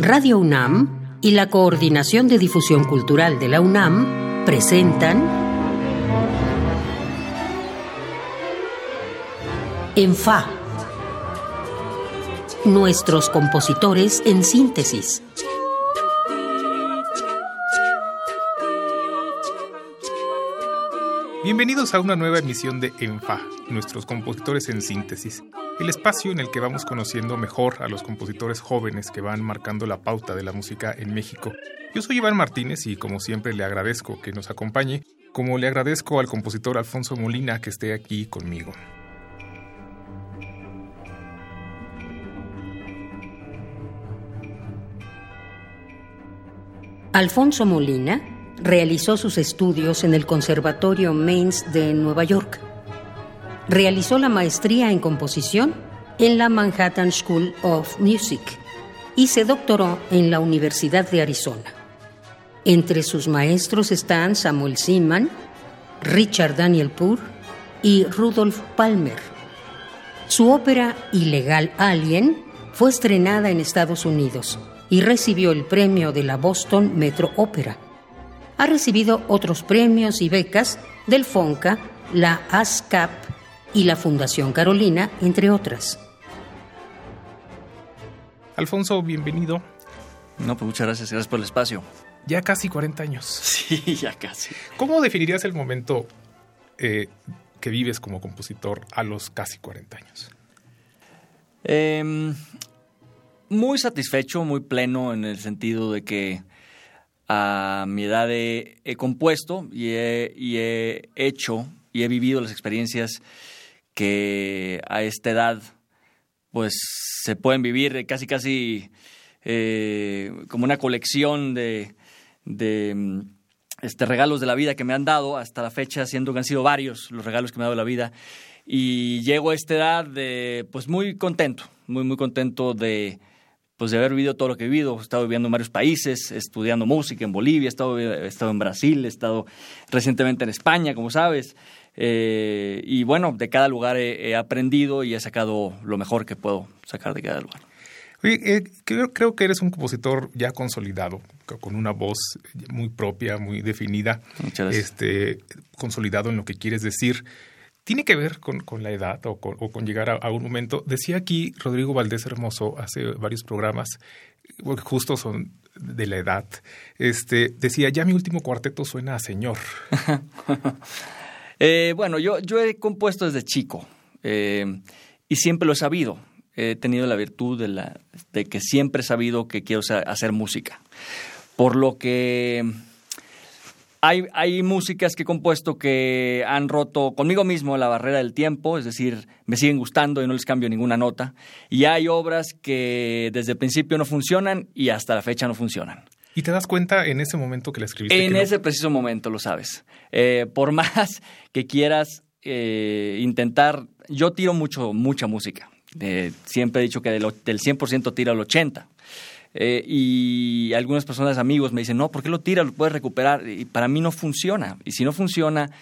Radio UNAM y la Coordinación de Difusión Cultural de la UNAM presentan En Fa. Nuestros compositores en síntesis. Bienvenidos a una nueva emisión de ENFA, nuestros compositores en síntesis, el espacio en el que vamos conociendo mejor a los compositores jóvenes que van marcando la pauta de la música en México. Yo soy Iván Martínez y como siempre le agradezco que nos acompañe, como le agradezco al compositor Alfonso Molina que esté aquí conmigo. Alfonso Molina realizó sus estudios en el Conservatorio Mainz de Nueva York. Realizó la maestría en composición en la Manhattan School of Music y se doctoró en la Universidad de Arizona. Entre sus maestros están Samuel Seaman, Richard Daniel Poor y Rudolf Palmer. Su ópera Ilegal Alien fue estrenada en Estados Unidos y recibió el premio de la Boston Metro Opera ha recibido otros premios y becas del FONCA, la ASCAP y la Fundación Carolina, entre otras. Alfonso, bienvenido. No, pues muchas gracias, gracias por el espacio. Ya casi 40 años. Sí, ya casi. ¿Cómo definirías el momento eh, que vives como compositor a los casi 40 años? Em, muy satisfecho, muy pleno en el sentido de que a mi edad he, compuesto y he, hecho y he vivido las experiencias que a esta edad pues se pueden vivir casi casi eh, como una colección de, de este, regalos de la vida que me han dado hasta la fecha, siendo que han sido varios los regalos que me ha dado la vida. Y llego a esta edad de, pues muy contento, muy, muy contento de, pues de haber vivido todo lo que he vivido. He estado viviendo en varios países, estudiando música en Bolivia, he estado, estado en Brasil, he estado recientemente en España, como sabes. Eh, y bueno, de cada lugar he, aprendido y he sacado lo mejor que puedo sacar de cada lugar. Oye, eh, creo, creo, que eres un compositor ya consolidado, con una voz muy propia, muy definida, este, consolidado en lo que quieres decir tiene que ver con, la edad o con, llegar a, un momento. Decía aquí Rodrigo Valdés Hermoso hace varios programas, justo son de la edad, este, decía, ya mi último cuarteto suena a señor. Eh, bueno, yo, yo he compuesto desde chico eh, y siempre lo he sabido. He tenido la virtud de, la, de que siempre he sabido que quiero hacer música. Por lo que hay, hay músicas que he compuesto que han roto conmigo mismo la barrera del tiempo, es decir, me siguen gustando y no les cambio ninguna nota. Y hay obras que desde el principio no funcionan y hasta la fecha no funcionan. ¿Y te das cuenta en ese momento que la escribiste? En ese preciso momento, lo sabes. Eh, por más que quieras eh, intentar, yo tiro mucho, mucha música. Eh, siempre he dicho que del, del 100% tiro al 80%. Eh, y algunas personas, amigos, me dicen, no, ¿por qué lo tiras? Lo puedes recuperar. Y para mí no funciona. Y si no funciona,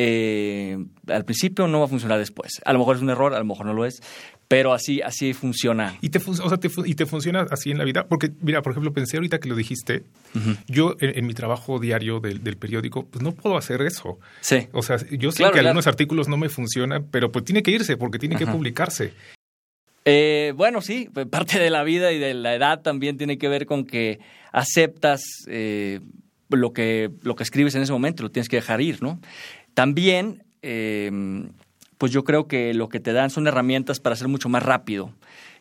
eh, al principio no va a funcionar después. A lo mejor es un error, a lo mejor no lo es, pero así, así funciona. ¿Y te, ¿Y te funciona así en la vida? Porque, mira, por ejemplo, pensé ahorita que lo dijiste, yo en, mi trabajo diario del, periódico, pues no puedo hacer eso. Sí. O sea, yo sé que algunos artículos no me funcionan, pero pues tiene que irse porque tiene que publicarse. Eh, bueno, sí, pues, parte de la vida y de la edad también tiene que ver con que aceptas eh, lo, que, lo que escribes en ese momento, lo tienes que dejar ir, ¿no? También, eh, pues yo creo que lo que te dan son herramientas para ser mucho más rápido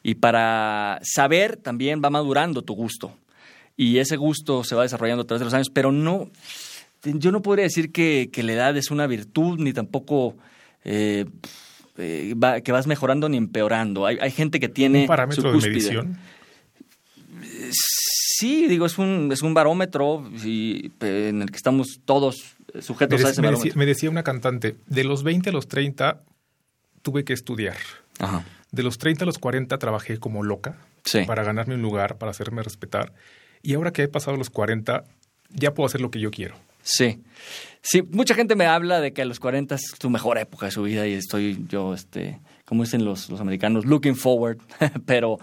y para saber también va madurando tu gusto. Y ese gusto se va desarrollando a través de los años, pero no, yo no podría decir que, que la edad es una virtud, ni tampoco eh, que vas mejorando ni empeorando. Hay, hay gente que tiene. ¿Un parámetro de medición? Sí, digo, es un, es un barómetro y, en el que estamos todos sujetos a ese me. Decía, me decía una cantante, de los 20 a los 30 tuve que estudiar. De los 30 a los 40 trabajé como loca para ganarme un lugar, para hacerme respetar. Y ahora que he pasado los 40, ya puedo hacer lo que yo quiero. Sí. Sí, mucha gente me habla de que a los 40 es su mejor época de su vida y estoy yo, este, como dicen los, los americanos, looking forward, pero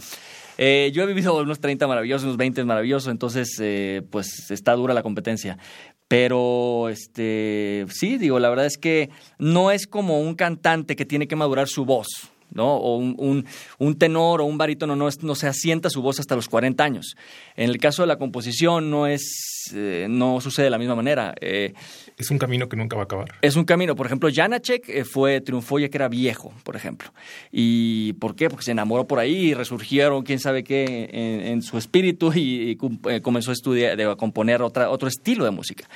eh, yo he vivido unos 30 maravillosos, unos 20 maravillosos, entonces eh, pues está dura la competencia. Pero este sí, digo, la verdad es que no es como un cantante que tiene que madurar su voz. ¿No? O un, un, tenor o un barítono no, no se asienta su voz hasta los 40 años. En el caso de la composición no es, eh, no sucede de la misma manera. Eh, es un camino que nunca va a acabar. Es un camino. Por ejemplo, Janacek eh, fue, triunfó ya que era viejo, por ejemplo. ¿Y por qué? Porque se enamoró por ahí y resurgieron, quién sabe qué, en, su espíritu y, comenzó a estudiar, a componer otra, otro estilo de música.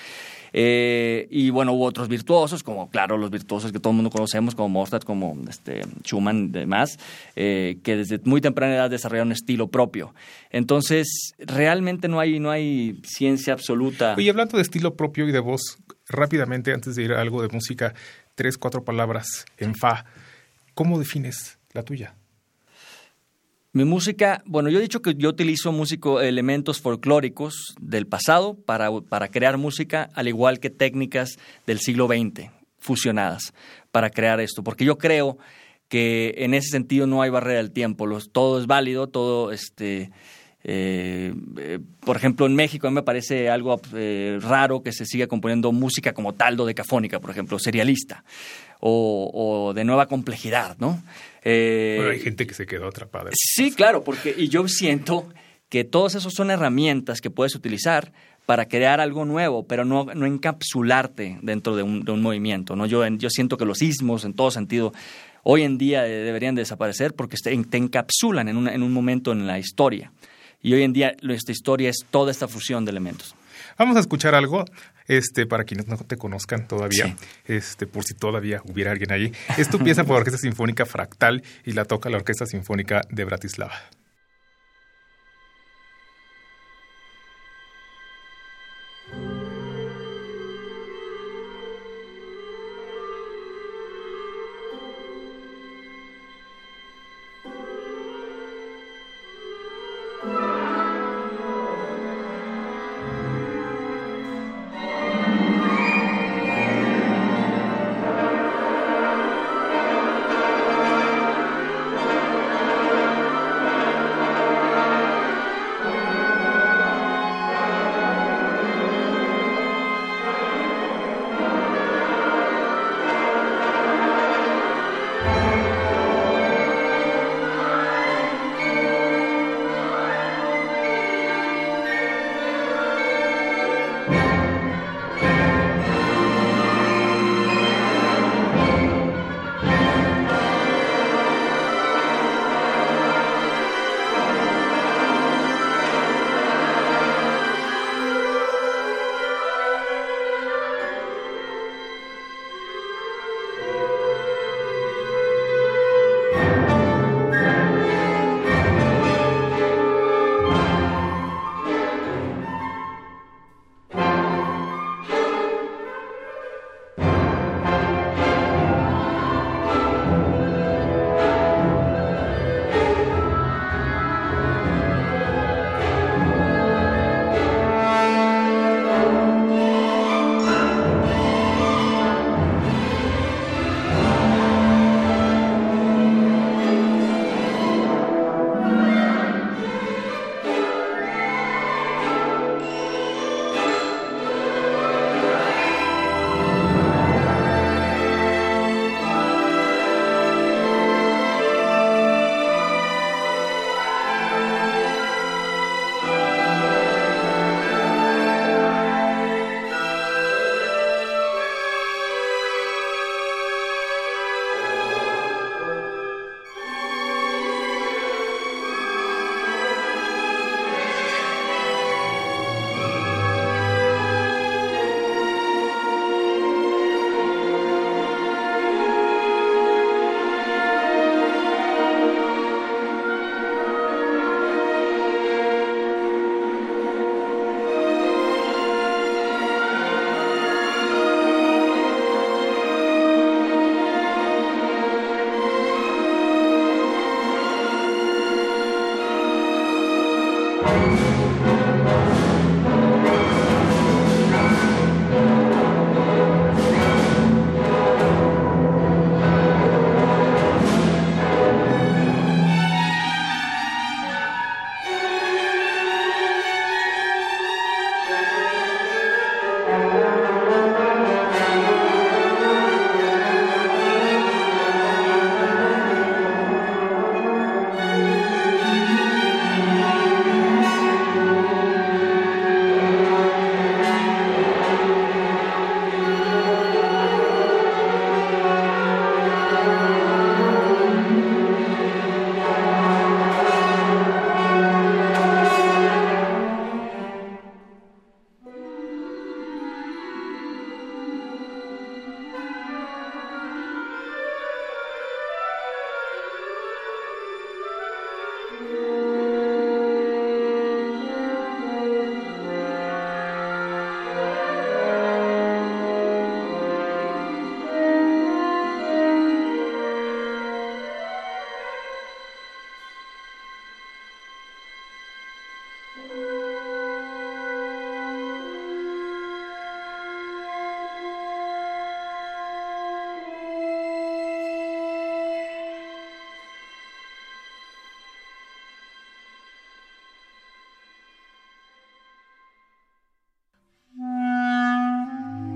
Eh, y bueno, hubo otros virtuosos, como claro, los virtuosos que todo el mundo conocemos, como Mozart, como este, Schumann y demás, eh, que desde muy temprana edad desarrollaron un estilo propio. Entonces, realmente no hay, no hay ciencia absoluta. Y hablando de estilo propio y de voz, rápidamente, antes de ir a algo de música, tres, cuatro palabras en fa. ¿Cómo defines la tuya? Mi música, bueno, yo he dicho que yo utilizo músico, elementos folclóricos del pasado para, para crear música, al igual que técnicas del siglo XX fusionadas para crear esto, porque yo creo que en ese sentido no hay barrera del tiempo, todo es válido, todo este eh, eh, por ejemplo, en México a mí me parece algo eh, raro que se siga componiendo música como tal, decafónica, por ejemplo, serialista o, de nueva complejidad, ¿no? Eh, hay gente que se quedó atrapada. Sí, claro, porque y yo siento que todos esos son herramientas que puedes utilizar para crear algo nuevo, pero no, no encapsularte dentro de un, de un movimiento. ¿no? Yo, yo siento que los ismos, en todo sentido, hoy en día deberían desaparecer porque te, encapsulan en, en un momento en la historia. Y hoy en día nuestra historia es toda esta fusión de elementos. Vamos a escuchar algo, este, para quienes no te conozcan todavía, este, por si todavía hubiera alguien allí. Esto empieza por la Orquesta Sinfónica Fractal y la toca la Orquesta Sinfónica de Bratislava.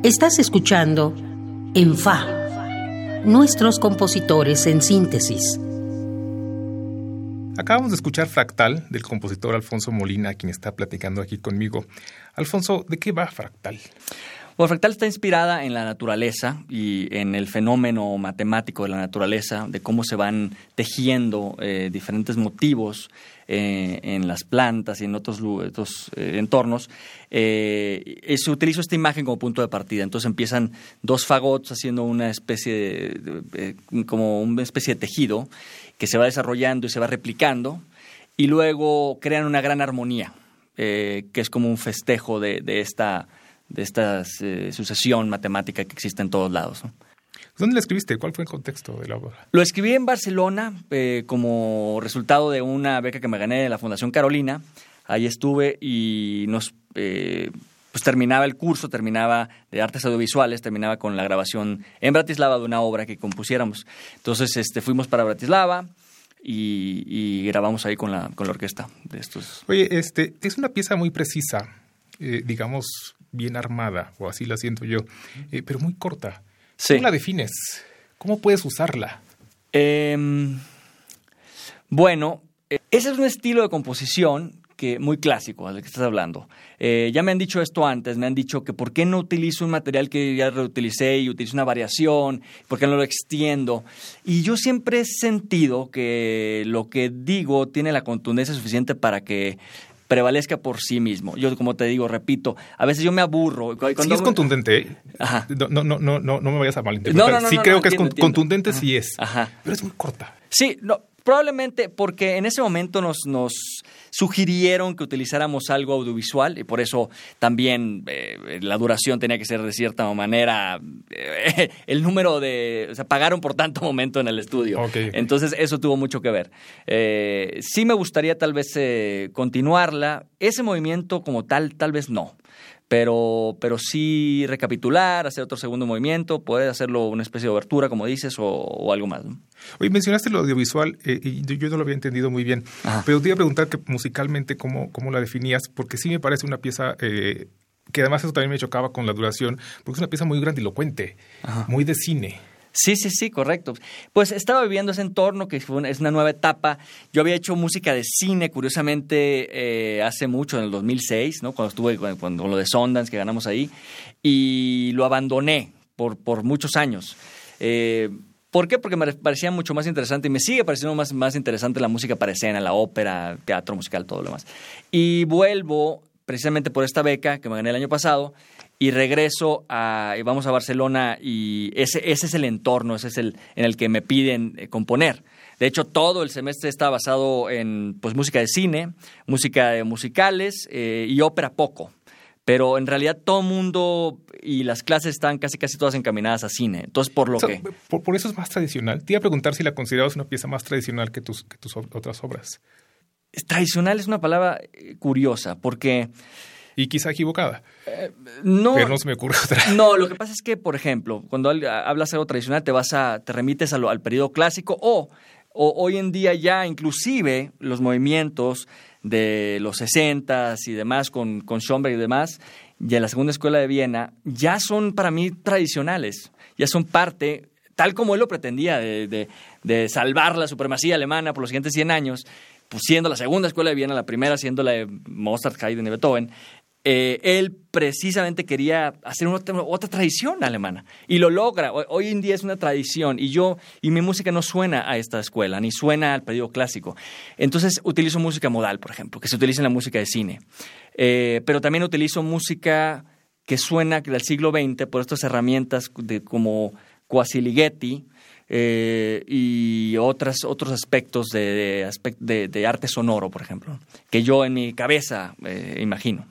Estás escuchando En Fa, nuestros compositores en síntesis. Acabamos de escuchar Fractal del compositor Alfonso Molina, quien está platicando aquí conmigo. Alfonso, ¿de qué va Fractal? Bueno, Fractal está inspirada en la naturaleza y en el fenómeno matemático de la naturaleza, de cómo se van tejiendo eh, diferentes motivos eh, en las plantas y en otros, eh, entornos, se utiliza esta imagen como punto de partida. Entonces empiezan dos fagots haciendo una especie de, como una especie de tejido que se va desarrollando y se va replicando y luego crean una gran armonía, que es como un festejo de, esta, de esta sucesión matemática que existe en todos lados. ¿Dónde la escribiste? ¿Cuál fue el contexto de la obra? Lo escribí en Barcelona eh, como resultado de una beca que me gané de la Fundación Carolina. Ahí estuve y nos eh, pues terminaba el curso, terminaba de artes audiovisuales, terminaba con la grabación en Bratislava de una obra que compusiéramos. Entonces este, fuimos para Bratislava y, grabamos ahí con la, con la orquesta de estos. Oye, este, es una pieza muy precisa, eh, digamos, bien armada, o así la siento yo, pero muy corta. ¿Cómo la defines? ¿Cómo puedes usarla? Em, bueno, eh, ese es un estilo de composición que muy clásico al que estás hablando. Eh, ya me han dicho esto antes, me han dicho que por qué no utilizo un material que ya reutilicé y utilizo una variación, por qué no lo extiendo. Y yo siempre he sentido que lo que digo tiene la contundencia suficiente para que prevalezca por sí mismo. Yo, como te digo, repito, a veces yo me aburro. Cuando sí es contundente. Ajá. No, no, no, no, no me vayas a malinterpretar. sí creo que es contundente, sí es. Ajá. Pero es muy corta. Sí, no, Probablemente porque en ese momento nos, nos sugirieron que utilizáramos algo audiovisual y por eso también eh, la duración tenía que ser de cierta manera eh, el número de... O sea, pagaron por tanto momento en el estudio. Entonces eso tuvo mucho que ver. Eh, sí me gustaría tal vez continuarla. Ese movimiento como tal, tal vez no pero, pero sí recapitular, hacer otro segundo movimiento, poder hacerlo una especie de obertura, como dices, o, algo más. Oye, mencionaste lo audiovisual eh, y yo no lo había entendido muy bien, pero te iba a preguntar que musicalmente cómo, cómo la definías, porque sí me parece una pieza eh, que además eso también me chocaba con la duración, porque es una pieza muy grandilocuente, muy de cine. Sí, sí, sí, correcto. Pues estaba viviendo ese entorno que fue es una nueva etapa. Yo había hecho música de cine, curiosamente, eh, hace mucho, en el 2006, ¿no? Cuando estuve con, lo de Sundance, que ganamos ahí, y lo abandoné por, por muchos años. Eh, ¿Por qué? Porque me parecía mucho más interesante y me sigue pareciendo más, más interesante la música para escena, la ópera, teatro musical, todo lo demás. Y vuelvo precisamente por esta beca que me gané el año pasado y regreso a, y vamos a Barcelona y ese, ese es el entorno, ese es el en el que me piden eh, componer. De hecho, todo el semestre está basado en pues, música de cine, música de musicales eh, y ópera poco. Pero en realidad todo el mundo y las clases están casi casi todas encaminadas a cine. Entonces, por lo que... Por, eso es más tradicional. Te iba a preguntar si la considerabas una pieza más tradicional que tus, que tus otras obras. Tradicional es una palabra eh, curiosa porque y quizá equivocada. Eh, no, pero no se me ocurre otra. No, lo que pasa es que, por ejemplo, cuando hablas algo tradicional, te vas a, te remites al, al periodo clásico o, o, hoy en día ya inclusive los movimientos de los 60 y demás con, con Schoenberg y demás, y en la segunda escuela de Viena, ya son para mí tradicionales, ya son parte, tal como él lo pretendía, de, de, de salvar la supremacía alemana por los siguientes 100 años, pues siendo la segunda escuela de Viena, la primera siendo la de Mozart, Haydn y Beethoven, eh, él precisamente quería hacer otra, tradición alemana y lo logra. Hoy, en día es una tradición y yo y mi música no suena a esta escuela ni suena al periodo clásico. Entonces utilizo música modal, por ejemplo, que se utiliza en la música de cine, eh, pero también utilizo música que suena del siglo XX por estas herramientas de, como Quasi-Ligeti, eh, y otras, otros aspectos de, de, arte sonoro, por ejemplo, que yo en mi cabeza imagino.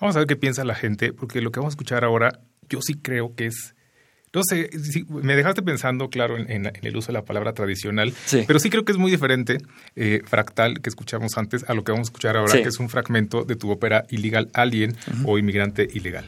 Vamos a ver qué piensa la gente, porque lo que vamos a escuchar ahora, yo sí creo que es No sé, me dejaste pensando, claro, en, el uso de la palabra tradicional, pero sí creo que es muy diferente, eh, fractal, que escuchamos antes, a lo que vamos a escuchar ahora, que es un fragmento de tu ópera Illegal Alien o Inmigrante Ilegal.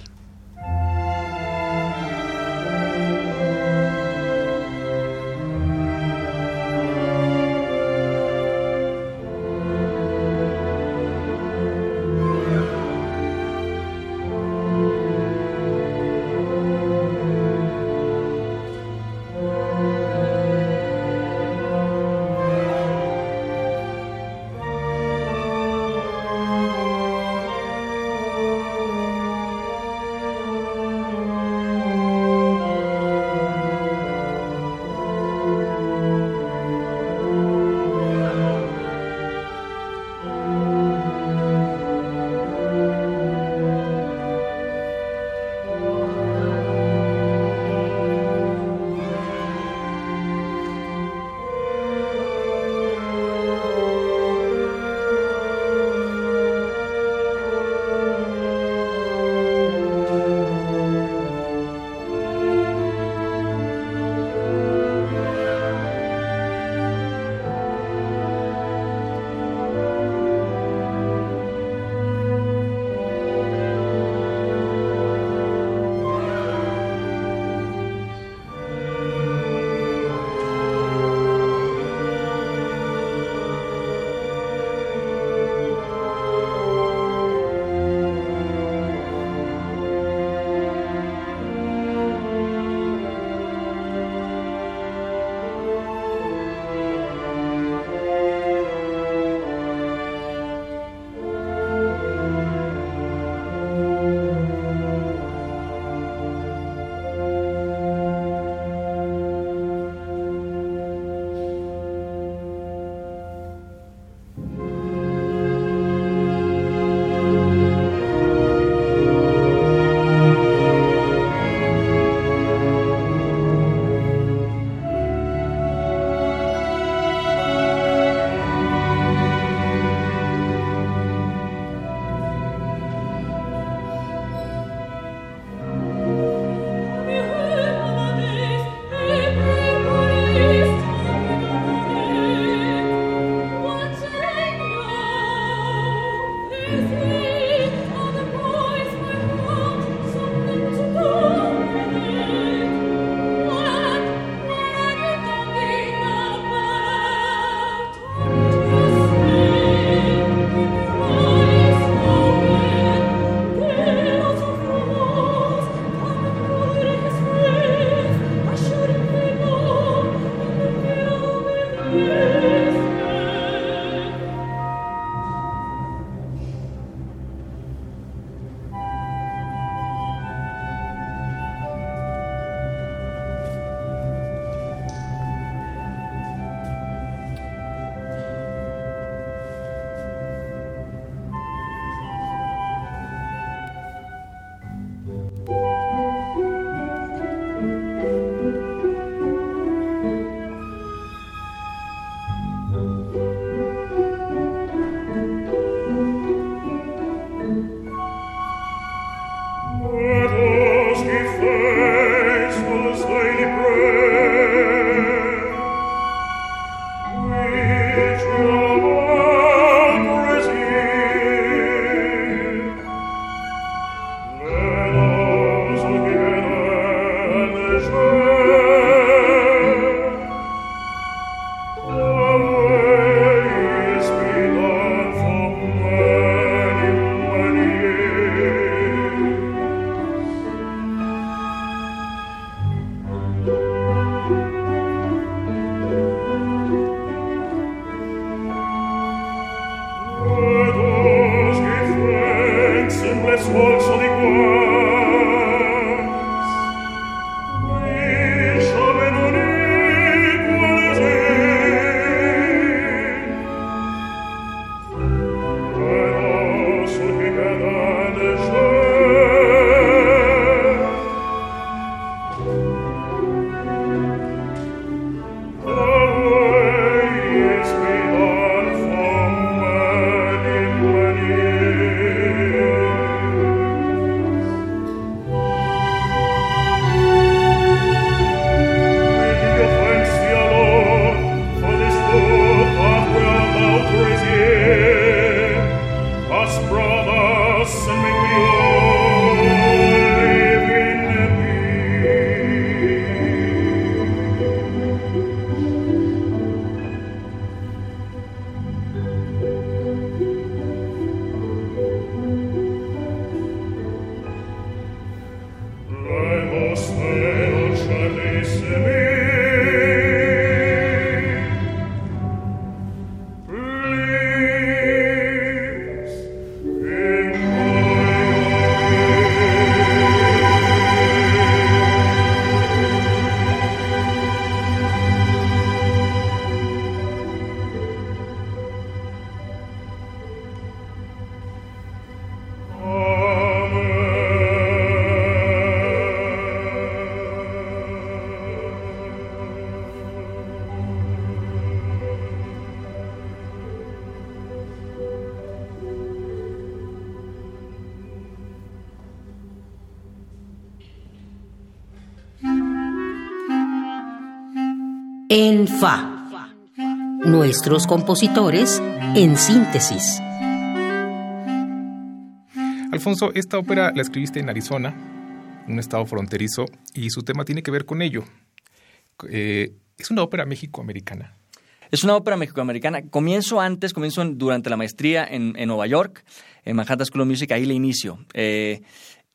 nobile sforzo di cuore. En Fa. Nuestros compositores en síntesis. Alfonso, esta ópera la escribiste en Arizona, un estado fronterizo, y su tema tiene que ver con ello. Eh, es una ópera méxico-americana. Es una ópera mexicoamericana. Comienzo antes, comienzo durante la maestría en, Nueva York, en Manhattan School of Music, ahí la inicio. Eh,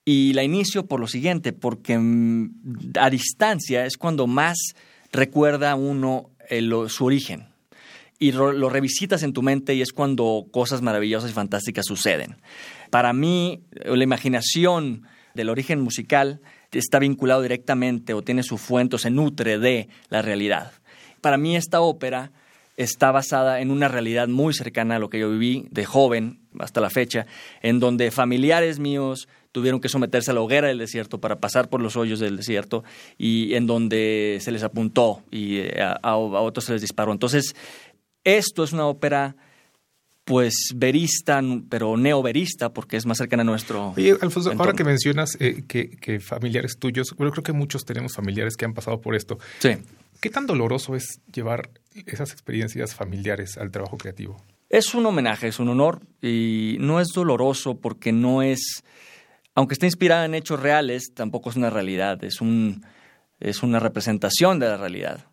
y la inicio por lo siguiente, porque mm, a distancia es cuando más recuerda uno su origen. Y lo, revisitas en tu mente y es cuando cosas maravillosas y fantásticas suceden. Para mí, la imaginación del origen musical está vinculado directamente o tiene su fuente o se nutre de la realidad. Para mí esta ópera está basada en una realidad muy cercana a lo que yo viví de joven hasta la fecha, en donde familiares míos tuvieron que someterse a la hoguera del desierto para pasar por los hoyos del desierto y en donde se les apuntó y eh, a, otros se les disparó. Entonces, esto es una ópera pues verista, pero neoverista, porque es más cercana a nuestro. Oye, Alfonso, ahora que mencionas eh, que, familiares tuyos, bueno, creo que muchos tenemos familiares que han pasado por esto. Sí. ¿Qué tan doloroso es llevar esas experiencias familiares al trabajo creativo? Es un homenaje, es un honor y no es doloroso porque no es, aunque esté inspirada en hechos reales, tampoco es una realidad, es, un, es una representación de la realidad.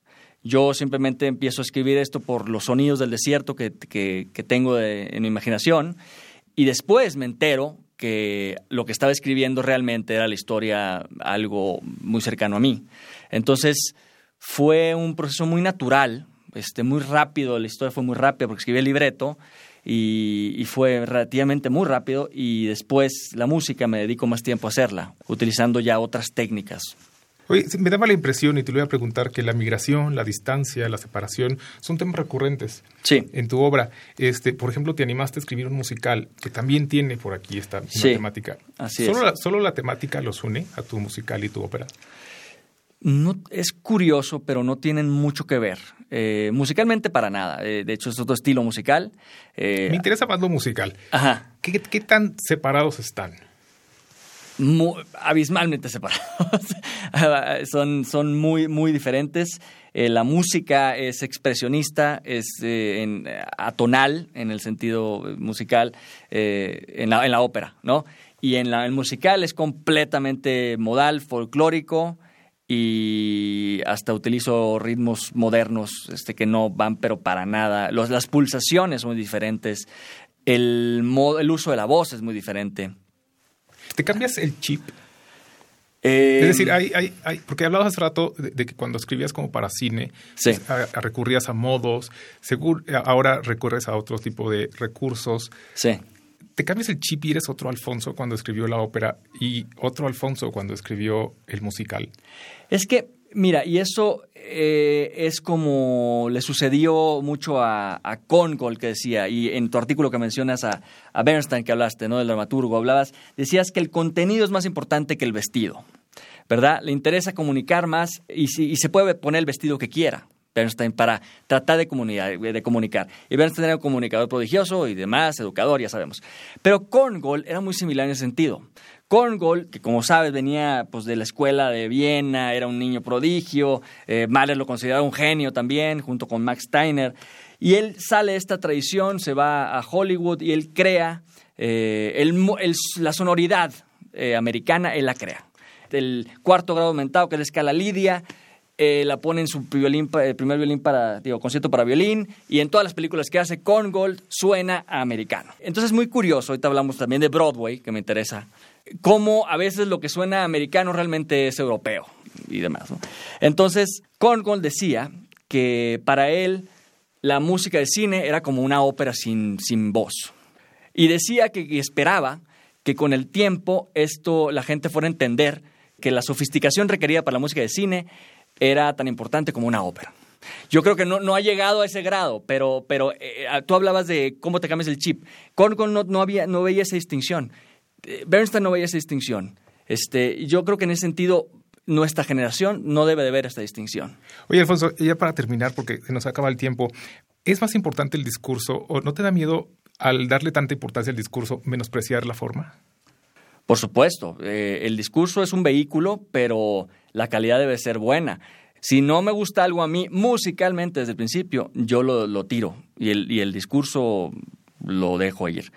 Yo simplemente empiezo a escribir esto por los sonidos del desierto que, tengo en mi imaginación y después me entero que lo que estaba escribiendo realmente era la historia, algo muy cercano a mí. Entonces, fue un proceso muy natural, este, muy rápido, la historia fue muy rápida porque escribí el libreto y, y, fue relativamente muy rápido y después la música me dedico más tiempo a hacerla, utilizando ya otras técnicas. Oye, me daba la impresión, y te lo voy a preguntar, que la migración, la distancia, la separación son temas recurrentes sí. en tu obra. Este, por ejemplo, te animaste a escribir un musical que también tiene por aquí esta temática. Así ¿Solo, es. La, ¿Solo la temática los une a tu musical y tu ópera? No, es curioso, pero no tienen mucho que ver. Eh, musicalmente para nada. Eh, de hecho, es otro estilo musical. Eh, Me interesa más lo musical. Ajá. ¿Qué, tan separados están? abismalmente separados. son, son muy, muy diferentes. la música es expresionista, es atonal en el sentido musical, en la, en, la, ópera, ¿no? Y en la, el musical es completamente modal, folclórico, y hasta utilizo ritmos modernos este, que no van pero para nada. Los, las pulsaciones son muy diferentes, el, el uso de la voz es muy diferente. ¿Te cambias el chip? es decir, hay, hay, hay, porque hablabas hace rato de, que cuando escribías como para cine, pues, recurrías a modos, seguro, ahora recurres a otro tipo de recursos. Sí te cambias el chip y eres otro Alfonso cuando escribió la ópera y otro Alfonso cuando escribió el musical. Es que, mira, y eso eh, es como le sucedió mucho a, a que decía, y en tu artículo que mencionas a, Bernstein que hablaste, ¿no? Del dramaturgo, hablabas, decías que el contenido es más importante que el vestido. ¿Verdad? Le interesa comunicar más y, y se puede poner el vestido que quiera. Bernstein para tratar de, de comunicar. Y Bernstein era un comunicador prodigioso y demás, educador, ya sabemos. Pero Korngold era muy similar en ese sentido. Korngold, que como sabes venía pues, de la escuela de Viena, era un niño prodigio, eh, Mahler lo consideraba un genio también, junto con Max Steiner, y él sale de esta tradición, se va a Hollywood y él crea eh, la sonoridad eh, americana, él la crea. El cuarto grado aumentado, que es la escala Lidia, eh, la pone en su violín, el primer violín para, digo, concierto para violín, y en todas las películas que hace con Gold suena a americano. Entonces es muy curioso, ahorita hablamos también de Broadway, que me interesa, cómo a veces lo que suena americano realmente es europeo y demás. Entonces, Korngold decía que para él la música de cine era como una ópera sin, sin voz. Y decía que esperaba que con el tiempo esto la gente fuera a entender que la sofisticación requerida para la música de cine era tan importante como una ópera. Yo creo que no, no ha llegado a ese grado, pero, pero eh, ah, tú hablabas de cómo te cambias el chip. Korngold no, no, había, no veía esa distinción. Bernstein no veía esa distinción. Este, yo creo que en ese sentido nuestra generación no debe de ver esta distinción. Oye, Alfonso, ya para terminar, porque se nos acaba el tiempo, ¿es más importante el discurso o no te da miedo al darle tanta importancia al discurso menospreciar la forma? Por supuesto, eh, el discurso es un vehículo, pero la calidad debe ser buena. Si no me gusta algo a mí musicalmente desde el principio, yo lo, tiro y el, y el discurso lo dejo ir.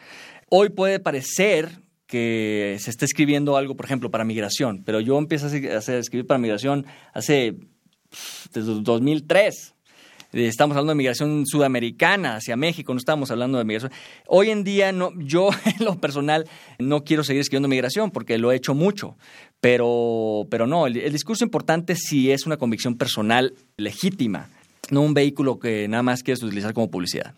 Hoy puede parecer que se está escribiendo algo, por ejemplo, para migración, pero yo empecé a, escribir para migración hace desde 2003. Estamos hablando de migración sudamericana hacia México, no estamos hablando de migración. Hoy en día, no, yo en lo personal no quiero seguir escribiendo migración porque lo he hecho mucho, pero, pero no, el, el discurso importante sí es una convicción personal legítima, no un vehículo que nada más quieres utilizar como publicidad.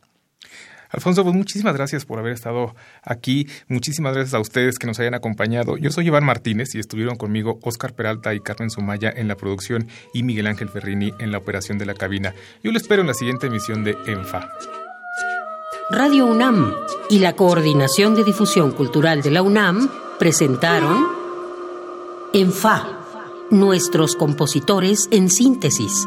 Alfonso, pues muchísimas gracias por haber estado aquí. Muchísimas gracias a ustedes que nos hayan acompañado. Yo soy Iván Martínez y estuvieron conmigo Oscar Peralta y Carmen Sumaya en la producción y Miguel Ángel Ferrini en la operación de la cabina. Yo lo espero en la siguiente emisión de ENFA. Radio UNAM y la Coordinación de Difusión Cultural de la UNAM presentaron ENFA, nuestros compositores en síntesis